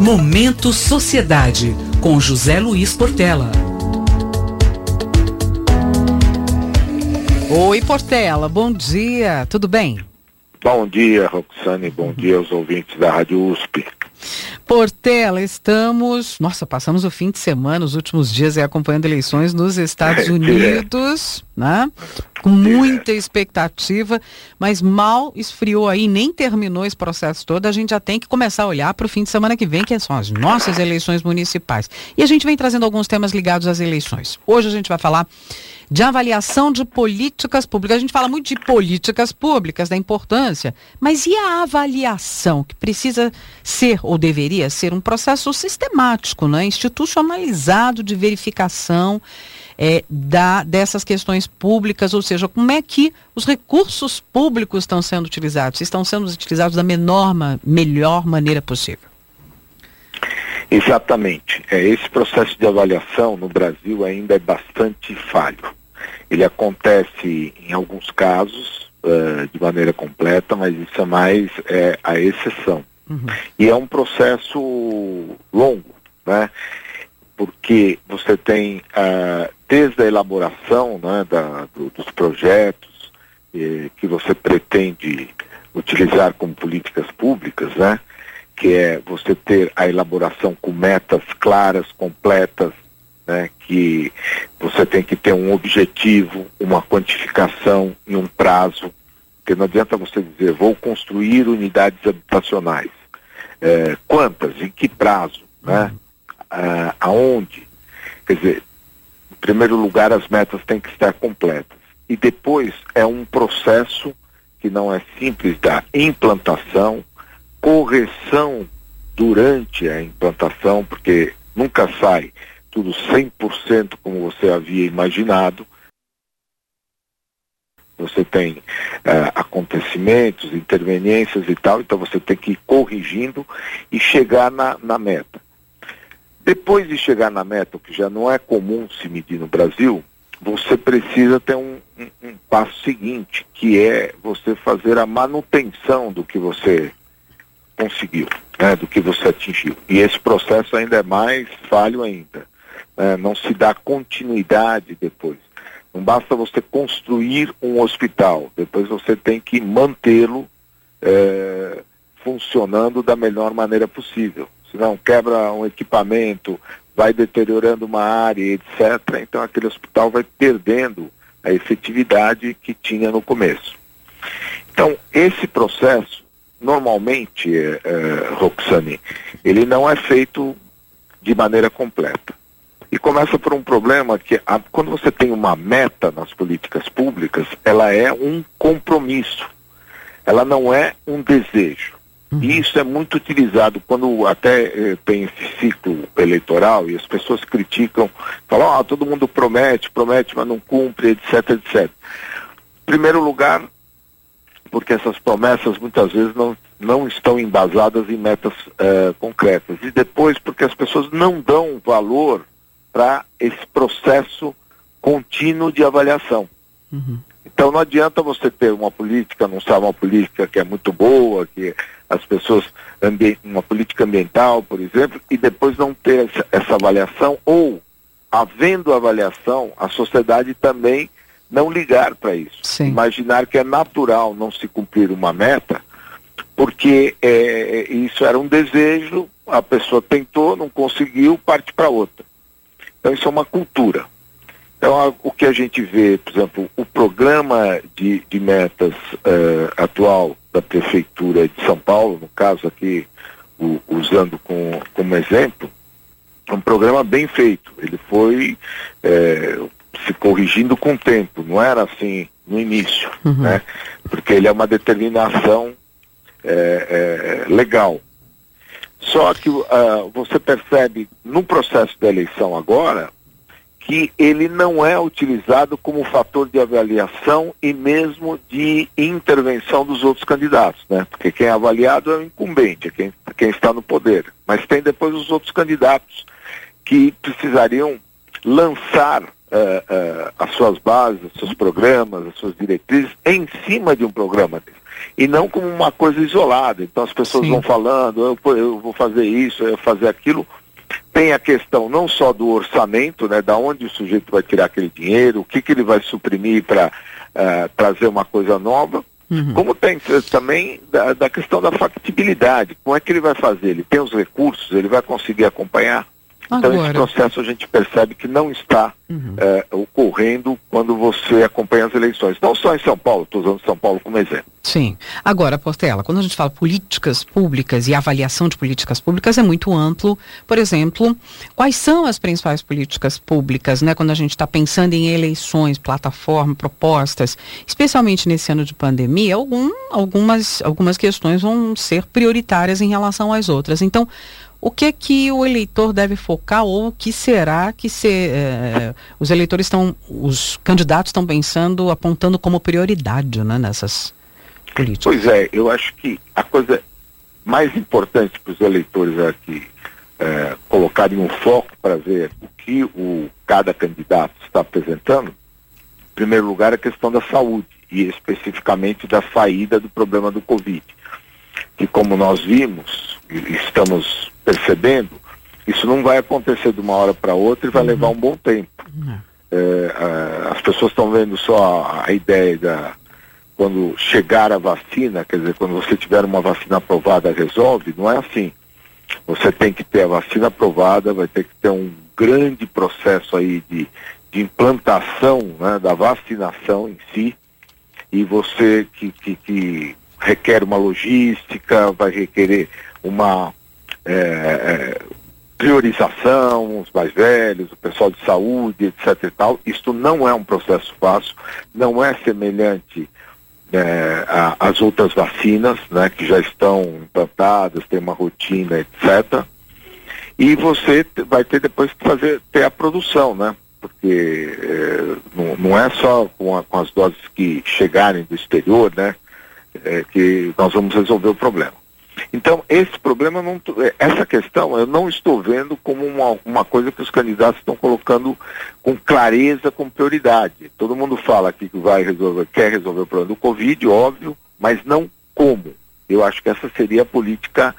Momento Sociedade, com José Luiz Portela. Oi, Portela, bom dia, tudo bem? Bom dia, Roxane, bom dia aos ouvintes da Rádio USP. Portela, estamos. Nossa, passamos o fim de semana, os últimos dias, é, acompanhando eleições nos Estados É, Unidos, né? Com muita expectativa, mas mal esfriou aí, nem terminou esse processo todo. A gente já tem que começar a olhar para o fim de semana que vem, que são as nossas eleições municipais. E a gente vem trazendo alguns temas ligados às eleições. Hoje a gente vai falar de avaliação de políticas públicas. A gente fala muito de políticas públicas, da importância, mas e a avaliação, que precisa ser, ou deveria ser, um processo sistemático, né? institucionalizado de verificação é, da, dessas questões públicas, ou seja, como é que os recursos públicos estão sendo utilizados, estão sendo utilizados da menor, melhor maneira possível. Exatamente. É, esse processo de avaliação no Brasil ainda é bastante falho. Ele acontece em alguns casos eh, de maneira completa, mas isso é mais é, a exceção. E é um processo longo, né? Porque você tem ah, desde a elaboração né, da- do- dos projetos eh, que você pretende utilizar como políticas públicas, né? que é você ter a elaboração com metas claras, completas, né, que você tem que ter um objetivo, uma quantificação e um prazo, porque não adianta você dizer vou construir unidades habitacionais. Eh, quantas? Em que prazo? Né? Ah, aonde? Quer dizer, primeiro lugar as metas têm que estar completas. E depois é um processo que não é simples da implantação, correção durante a implantação, porque nunca sai tudo 100% como você havia imaginado. Você tem eh, acontecimentos, interveniências e tal, então você tem que ir corrigindo e chegar na, na meta. Depois de chegar na meta, o que já não é comum se medir no Brasil, você precisa ter um, um- um passo seguinte, que é você fazer a manutenção do que você conseguiu, né, do que você atingiu. E esse processo ainda é mais falho ainda. né, não se dá continuidade depois. Não basta você construir um hospital, depois você tem que mantê-lo eh, funcionando da melhor maneira possível. Senão quebra um equipamento, vai deteriorando uma área, etc. Então aquele hospital vai perdendo a efetividade que tinha no começo. Então, esse processo, normalmente, eh, eh, Roxane, ele não é feito de maneira completa. E começa por um problema que a- quando você tem uma meta nas políticas públicas, ela é um compromisso. Ela não é um desejo. E isso é muito utilizado quando até eh, tem esse ciclo eleitoral e as pessoas criticam, falam, ah, todo mundo promete, promete, mas não cumpre, etc, etc. Em primeiro lugar, porque essas promessas muitas vezes não, não estão embasadas em metas eh, concretas. E depois, porque as pessoas não dão valor para esse processo contínuo de avaliação. Então não adianta você ter uma política, anunciar uma política que é muito boa, que as pessoas, uma política ambiental, por exemplo, e depois não ter essa, essa avaliação, ou, havendo avaliação, a sociedade também não ligar para isso. Sim. Imaginar que é natural não se cumprir uma meta, porque é, isso era um desejo, a pessoa tentou, não conseguiu, parte para outra. Então isso é uma cultura. Então o que a gente vê, por exemplo, o programa de, de metas eh, atual da Prefeitura de São Paulo, no caso aqui, o- usando com, como exemplo, é um programa bem feito. Ele foi eh, se corrigindo com o tempo, não era assim no início, né? Porque ele é uma determinação eh, eh, legal. Só que ah, você percebe no processo da eleição agora que ele não é utilizado como fator de avaliação e mesmo de intervenção dos outros candidatos, né? Porque quem é avaliado é o incumbente, é quem, quem está no poder. Mas tem depois os outros candidatos que precisariam lançar eh, eh, as suas bases, os seus programas, as suas diretrizes em cima de um programa desse. e não como uma coisa isolada. Então as pessoas Sim. vão falando, eu, eu, vou fazer isso, eu vou fazer aquilo. Tem a questão não só do orçamento, né, da onde o sujeito vai tirar aquele dinheiro, o que, que ele vai suprimir para uh, eh, trazer uma coisa nova, uhum. como tem também da, da questão da factibilidade. Como é que ele vai fazer? Ele tem os recursos, ele vai conseguir acompanhar? Então esse processo a gente percebe que não está uhum. é, ocorrendo quando você acompanha as eleições. Não só em São Paulo, estou usando São Paulo como exemplo. Sim. Agora, Portela, quando a gente fala políticas públicas e avaliação de políticas públicas é muito amplo. Por exemplo, quais são as principais políticas públicas, né? Quando a gente está pensando em eleições, plataforma, propostas, especialmente nesse ano de pandemia, algum, algumas, algumas questões vão ser prioritárias em relação às outras. Então, o que que o eleitor deve focar ou o que será que se, é, os eleitores estão, os candidatos estão pensando, apontando como prioridade né, nessas políticas? Pois é, eu acho que a coisa mais importante para os eleitores aqui é, colocarem um foco para ver o que o, cada candidato está apresentando, em primeiro lugar a questão da saúde e especificamente da saída do problema do Covid. Que como nós vimos, estamos percebendo, isso não vai acontecer de uma hora para outra e vai uhum. levar um bom tempo. Uhum. É, a, as pessoas estão vendo só a, a, ideia da quando chegar a vacina, quer dizer, quando você tiver uma vacina aprovada resolve, não é assim. Você tem que ter a vacina aprovada, vai ter que ter um grande processo aí de, de implantação né, da vacinação em si, e você que, que, que requer uma logística, vai requerer uma é, é, priorização, os mais velhos, o pessoal de saúde, etc e tal. Isto não é um processo fácil, não é semelhante é, às outras vacinas, né, que já estão implantadas, tem uma rotina, etc. E você vai ter depois que fazer ter a produção, né? Porque é, não, não, é só com, a, com, as doses que chegarem do exterior, né? É, que nós vamos resolver o problema. Então, esse problema, não, é, essa questão, eu não estou vendo como uma, uma coisa que os candidatos estão colocando com clareza, com prioridade. Todo mundo fala aqui que vai resolver, quer resolver o problema do Covid, óbvio, mas não como. Eu acho que essa seria a política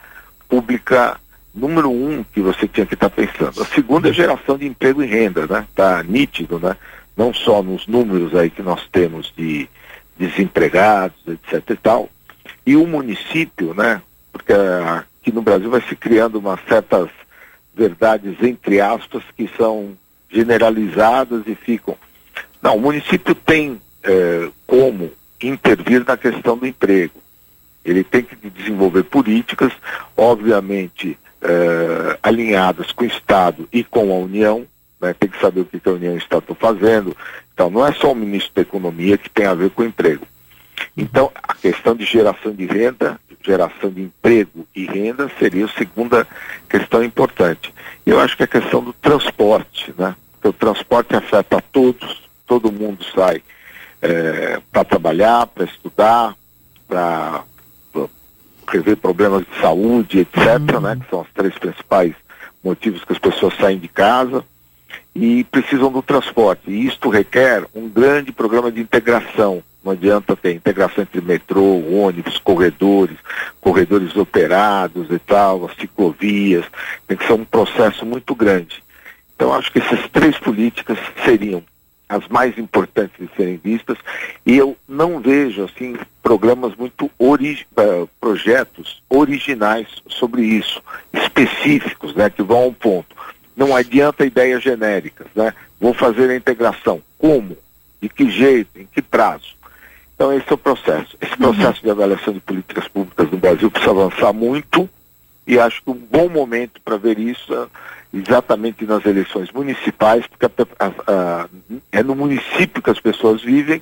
pública número um que você tinha que estar tá pensando. A segunda é geração de emprego e renda, né? Está nítido, né? Não só nos números aí que nós temos de desempregados, etc e tal. E o município, né? Porque aqui no Brasil vai se criando umas certas verdades, entre aspas, que são generalizadas e ficam. Não, o município tem é, como intervir na questão do emprego. Ele tem que desenvolver políticas, obviamente, é, alinhadas com o Estado e com a União, né? tem que saber o que, que a União e o Estado estão fazendo. Então, não é só o ministro da Economia que tem a ver com o emprego. Então, a questão de geração de renda geração de emprego e renda seria a segunda questão importante. Eu acho que a questão do transporte, né? Porque o transporte afeta todos, todo mundo sai é, para trabalhar, para estudar, para rever problemas de saúde, etc., uhum. né? Que são os três principais motivos que as pessoas saem de casa e precisam do transporte. E isto requer um grande programa de integração não adianta ter integração entre metrô, ônibus, corredores, corredores operados e tal, as ciclovias. Tem que ser um processo muito grande. Então, acho que essas três políticas seriam as mais importantes de serem vistas e eu não vejo assim programas muito ori uh, projetos originais sobre isso específicos né que vão ao ponto. Não adianta ideias genéricas né? Vou fazer a integração. Como? De que jeito? Em que prazo então esse é o processo. Esse processo uhum. de avaliação de políticas públicas no Brasil precisa avançar muito e acho que um bom momento para ver isso é exatamente nas eleições municipais, porque a, a, a, é no município que as pessoas vivem,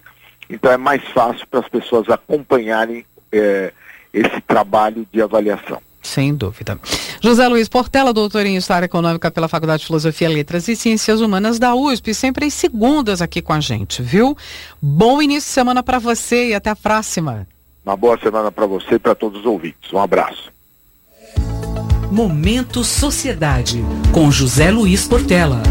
então é mais fácil para as pessoas acompanharem é, esse trabalho de avaliação. Sem dúvida. José Luiz Portela, doutor em História Econômica pela Faculdade de Filosofia, Letras e Ciências Humanas da USP, sempre às segundas aqui com a gente, viu? Bom início de semana para você e até a próxima. Uma boa semana para você e para todos os ouvintes. Um abraço. Momento Sociedade, com José Luiz Portela.